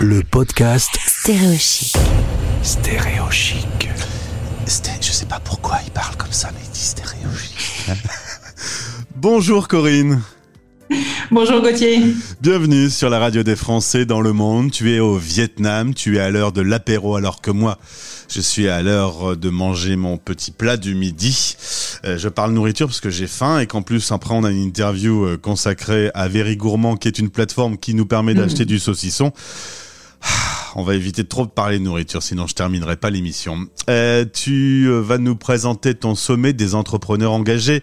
le podcast Stéréochic. Stéréochic. Sté- je sais pas pourquoi il parle comme ça, mais il dit stéréochic. Bonjour Corinne, Bonjour Gauthier. bienvenue sur la radio des Français dans le monde. Tu es au Vietnam, tu es à l'heure de l'apéro alors que moi, je suis à l'heure de manger mon petit plat du midi. Euh, je parle nourriture parce que j'ai faim et qu'en plus après on a une interview euh, consacrée à Very Gourmand qui est une plateforme qui nous permet d'acheter du saucisson. Ah, On va éviter de trop de parler de nourriture, sinon je terminerai pas l'émission. Euh, tu vas nous présenter ton sommet des entrepreneurs engagés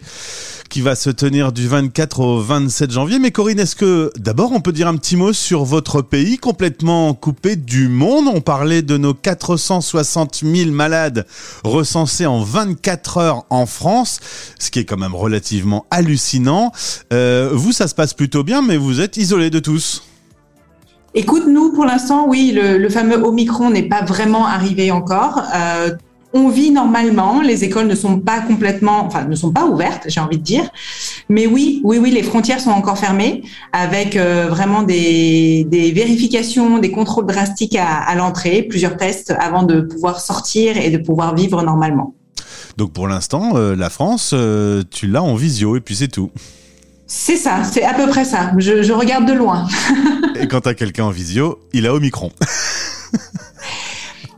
qui va se tenir du 24 au 27 janvier. Mais Corinne, est-ce que d'abord on peut dire un petit mot sur votre pays complètement coupé du monde? On parlait de nos 460 000 malades recensés en 24 heures en France, ce qui est quand même relativement hallucinant. Euh, vous, ça se passe plutôt bien, mais vous êtes isolés de tous. Écoute, nous, pour l'instant, oui, le, le fameux Omicron n'est pas vraiment arrivé encore. Euh, on vit normalement, les écoles ne sont pas complètement, enfin, ne sont pas ouvertes, j'ai envie de dire. Mais oui, oui, oui, les frontières sont encore fermées avec euh, vraiment des, des vérifications, des contrôles drastiques à, à l'entrée, plusieurs tests avant de pouvoir sortir et de pouvoir vivre normalement. Donc pour l'instant, euh, la France, euh, tu l'as en visio et puis c'est tout. C'est ça, c'est à peu près ça. Je, je regarde de loin. Et quand t'as quelqu'un en visio, il a Omicron.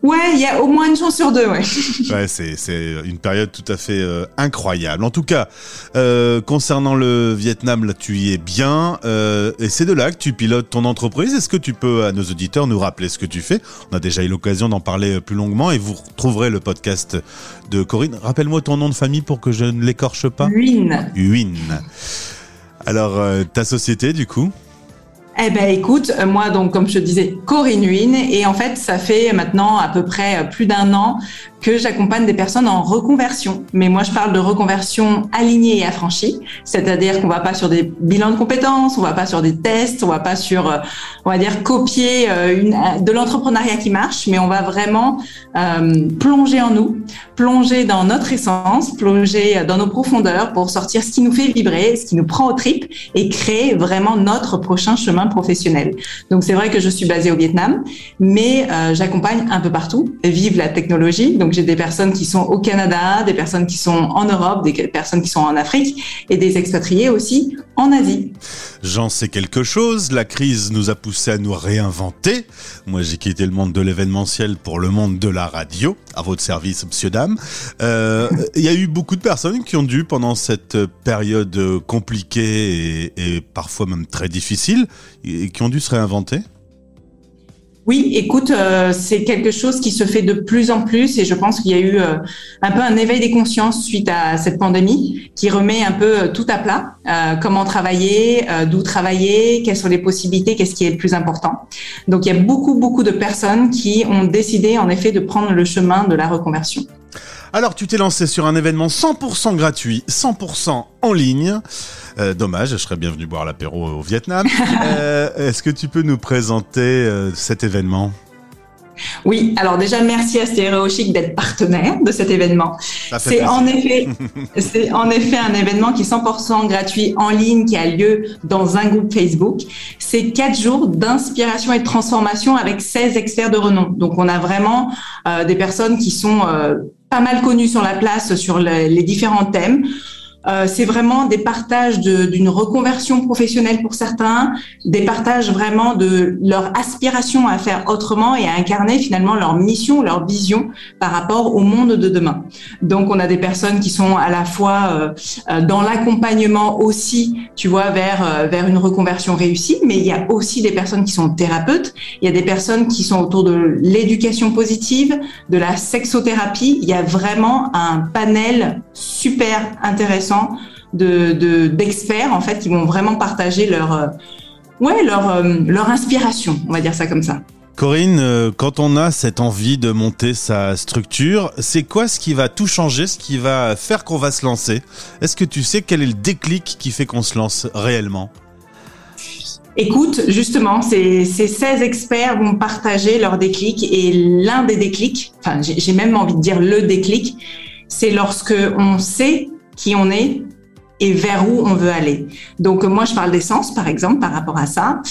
Ouais, il y a au moins une chance sur deux, ouais. Ouais, c'est une période tout à fait euh, incroyable. En tout cas, euh, concernant le Vietnam, là, tu y es bien, euh, et c'est de là que tu pilotes ton entreprise. Est-ce que tu peux à nos auditeurs nous rappeler ce que tu fais? On a déjà eu l'occasion d'en parler plus longuement, et vous retrouverez le podcast de Corinne. Rappelle-moi ton nom de famille pour que je ne l'écorche pas. Ruine. Huyn. Alors, ta société, du coup? Eh ben écoute, euh, moi donc comme je te disais, Corinne Huyn, et en fait ça fait maintenant à peu près euh, plus d'un an que j'accompagne des personnes en reconversion. Mais moi je parle de reconversion alignée et affranchie, c'est-à-dire qu'on va pas sur des bilans de compétences, on va pas sur des tests, on va pas sur, euh, on va dire copier euh, de l'entrepreneuriat qui marche, mais on va vraiment euh, plonger en nous, plonger dans notre essence, plonger dans nos profondeurs pour sortir ce qui nous fait vibrer, ce qui nous prend aux tripes et créer vraiment notre prochain chemin professionnel. Donc c'est vrai que je suis basée au Vietnam, mais j'accompagne un peu partout. Vive la technologie. Donc j'ai des personnes qui sont au Canada, des personnes qui sont en Europe, des personnes qui sont en Afrique et des expatriés aussi en Asie. J'en sais quelque chose. La crise nous a poussé à nous réinventer. Moi, j'ai quitté le monde de l'événementiel pour le monde de la radio. À votre service, monsieur, dame. Euh, Il y a eu beaucoup de personnes qui ont dû, pendant cette période compliquée et, parfois même très difficile, qui ont dû se réinventer. Oui, écoute, euh, c'est quelque chose qui se fait de plus en plus et je pense qu'il y a eu euh, un peu un éveil des consciences suite à cette pandémie qui remet un peu euh, tout à plat. Comment travailler, d'où travailler, quelles sont les possibilités, qu'est-ce qui est le plus important. Donc il y a beaucoup, beaucoup de personnes qui ont décidé en effet de prendre le chemin de la reconversion. Alors, tu t'es lancé sur un événement 100% gratuit, 100% en ligne. Euh, dommage, je serais bien venu boire l'apéro au Vietnam. Euh, Est-ce que tu peux nous présenter euh, cet événement? Oui, alors déjà merci à Stéréo Chic d'être partenaire de cet événement. C'est en effet, en effet un événement qui est 100% gratuit en ligne, qui a lieu dans un groupe Facebook. C'est quatre jours d'inspiration et de transformation avec 16 experts de renom. Donc on a vraiment euh, des personnes qui sont euh, pas mal connues sur la place sur le- les différents thèmes. Euh, c'est vraiment des partages d'une reconversion professionnelle pour certains, des partages vraiment de leur aspiration à faire autrement et à incarner finalement leur mission, leur vision par rapport au monde de demain. Donc, on a des personnes qui sont à la fois euh, euh, dans l'accompagnement aussi, tu vois, vers euh, vers une reconversion réussie, mais il y a aussi des personnes qui sont thérapeutes. Il y a des personnes qui sont autour de l'éducation positive, de la sexothérapie. Il y a vraiment un panel super intéressant de de- d'experts en fait qui vont vraiment partager leur euh, ouais leur euh, leur inspiration, on va dire ça comme ça. Corinne, euh, quand on a cette envie de monter sa structure, c'est quoi ce qui va tout changer, ce qui va faire qu'on va se lancer? Est-ce que tu sais quel est le déclic qui fait qu'on se lance réellement? Écoute, justement, ces, ces 16 experts vont partager leur déclic et l'un des déclics, enfin j'ai même envie de dire le déclic, c'est lorsque on sait qui on est et vers où on veut aller. Donc moi je parle d'essence par exemple par rapport à ça,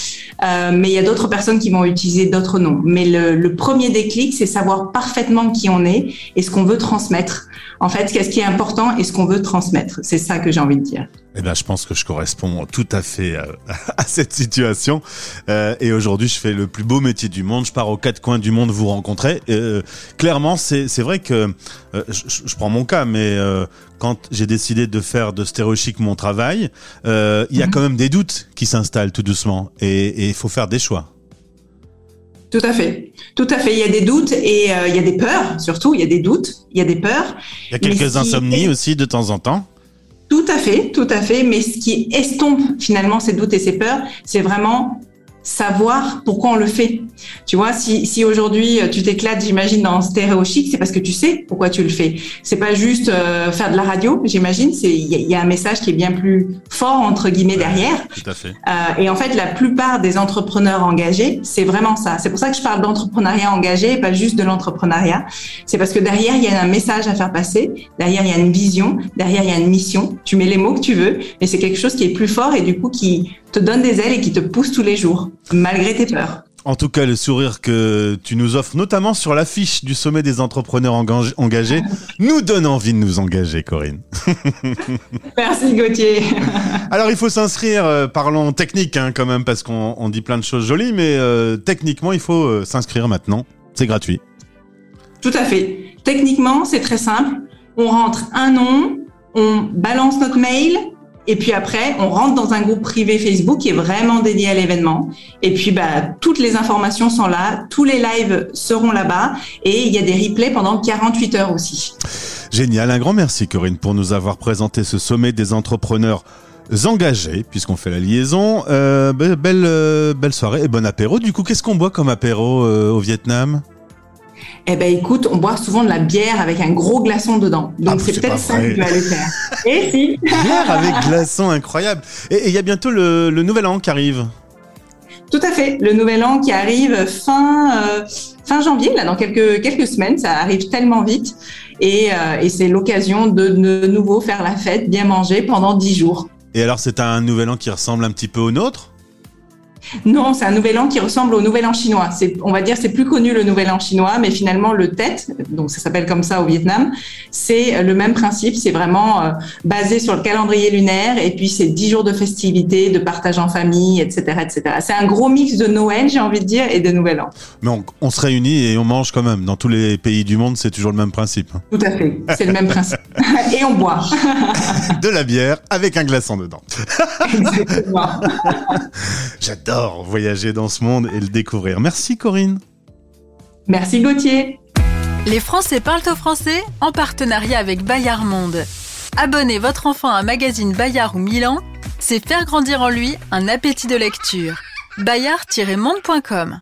euh, mais il y a d'autres personnes qui vont utiliser d'autres noms. Mais le, le premier déclic, c'est savoir parfaitement qui on est et ce qu'on veut transmettre. En fait, qu'est-ce qui est important et ce qu'on veut transmettre? C'est ça que j'ai envie de dire. Eh ben, je pense que je corresponds tout à fait à, à cette situation. Euh, et aujourd'hui, je fais le plus beau métier du monde. Je pars aux quatre coins du monde vous rencontrer. Euh, clairement, c'est vrai que euh, je, je, prends mon cas, mais euh, quand j'ai décidé de faire de stéréochic mon travail, euh, il y a mhm. quand même des doutes qui s'installent tout doucement. Et il faut faire des choix. Tout à fait. Tout à fait. Il y a des doutes et euh, il y a des peurs, surtout. Il y a des doutes, il y a des peurs. Il y a quelques insomnies aussi de temps en temps. Tout à fait, tout à fait. Mais ce qui estompe finalement ces doutes et ces peurs, c'est vraiment savoir pourquoi on le fait. Tu vois, si, si aujourd'hui euh, tu t'éclates, j'imagine, dans stéréo chic, c'est parce que tu sais pourquoi tu le fais. C'est pas juste euh, faire de la radio, j'imagine. C'est il y, a un message qui est bien plus fort entre guillemets derrière. Tout à fait. Euh, et en fait, la plupart des entrepreneurs engagés, c'est vraiment ça. C'est pour ça que je parle d'entrepreneuriat engagé et pas juste de l'entrepreneuriat. C'est parce que derrière il y a un message à faire passer, derrière il y a une vision, derrière il y a une mission. Tu mets les mots que tu veux, mais c'est quelque chose qui est plus fort et du coup qui te donne des ailes et qui te pousse tous les jours, malgré tes peurs. En tout cas, le sourire que tu nous offres, notamment sur l'affiche du sommet des entrepreneurs engagés, nous donne envie de nous engager, Corinne. Merci Gauthier. Alors, il faut s'inscrire, euh, parlons technique hein, quand même, parce qu'on dit plein de choses jolies, mais euh, techniquement, il faut euh, s'inscrire maintenant. C'est gratuit. Tout à fait. Techniquement, c'est très simple. On rentre un nom, on balance notre mail, et puis après, on rentre dans un groupe privé Facebook qui est vraiment dédié à l'événement. Et puis, bah, toutes les informations sont là, tous les lives seront là-bas, et il y a des replays pendant 48 heures aussi. Génial, un grand merci Corinne pour nous avoir présenté ce sommet des entrepreneurs engagés, puisqu'on fait la liaison. Euh, belle, euh, belle soirée et bon apéro. Du coup, qu'est-ce qu'on boit comme apéro euh, au Vietnam? Eh ben écoute, on boit souvent de la bière avec un gros glaçon dedans. Donc ah, c'est peut-être ça que tu vas aller faire. Et si Bière avec glaçon, incroyable. Et il y a bientôt le, nouvel an qui arrive. Tout à fait. Le nouvel an qui arrive fin, euh, fin janvier, là, dans quelques, quelques semaines. Ça arrive tellement vite. Et, euh, et c'est l'occasion de, de nouveau faire la fête, bien manger pendant dix jours. Et alors, c'est un nouvel an qui ressemble un petit peu au nôtre? Non, c'est un nouvel an qui ressemble au nouvel an chinois. C'est, on va dire, c'est plus connu le nouvel an chinois, mais finalement le Tet, donc ça s'appelle comme ça au Vietnam, c'est le même principe. C'est vraiment euh, basé sur le calendrier lunaire et puis c'est dix jours de festivités, de partage en famille, etc., etc. C'est un gros mix de Noël, j'ai envie de dire, et de Nouvel An. Mais on, se réunit et on mange quand même. Dans tous les pays du monde, c'est toujours le même principe. Tout à fait, c'est le même principe. et on boit. de la bière avec un glaçon dedans. Exactement. J'adore voyager dans ce monde et le découvrir. Merci Corinne. Merci Gauthier. Les Français parlent au français en partenariat avec Bayard Monde. Abonnez votre enfant à un magazine Bayard ou Milan, c'est faire grandir en lui un appétit de lecture. bayard-monde.com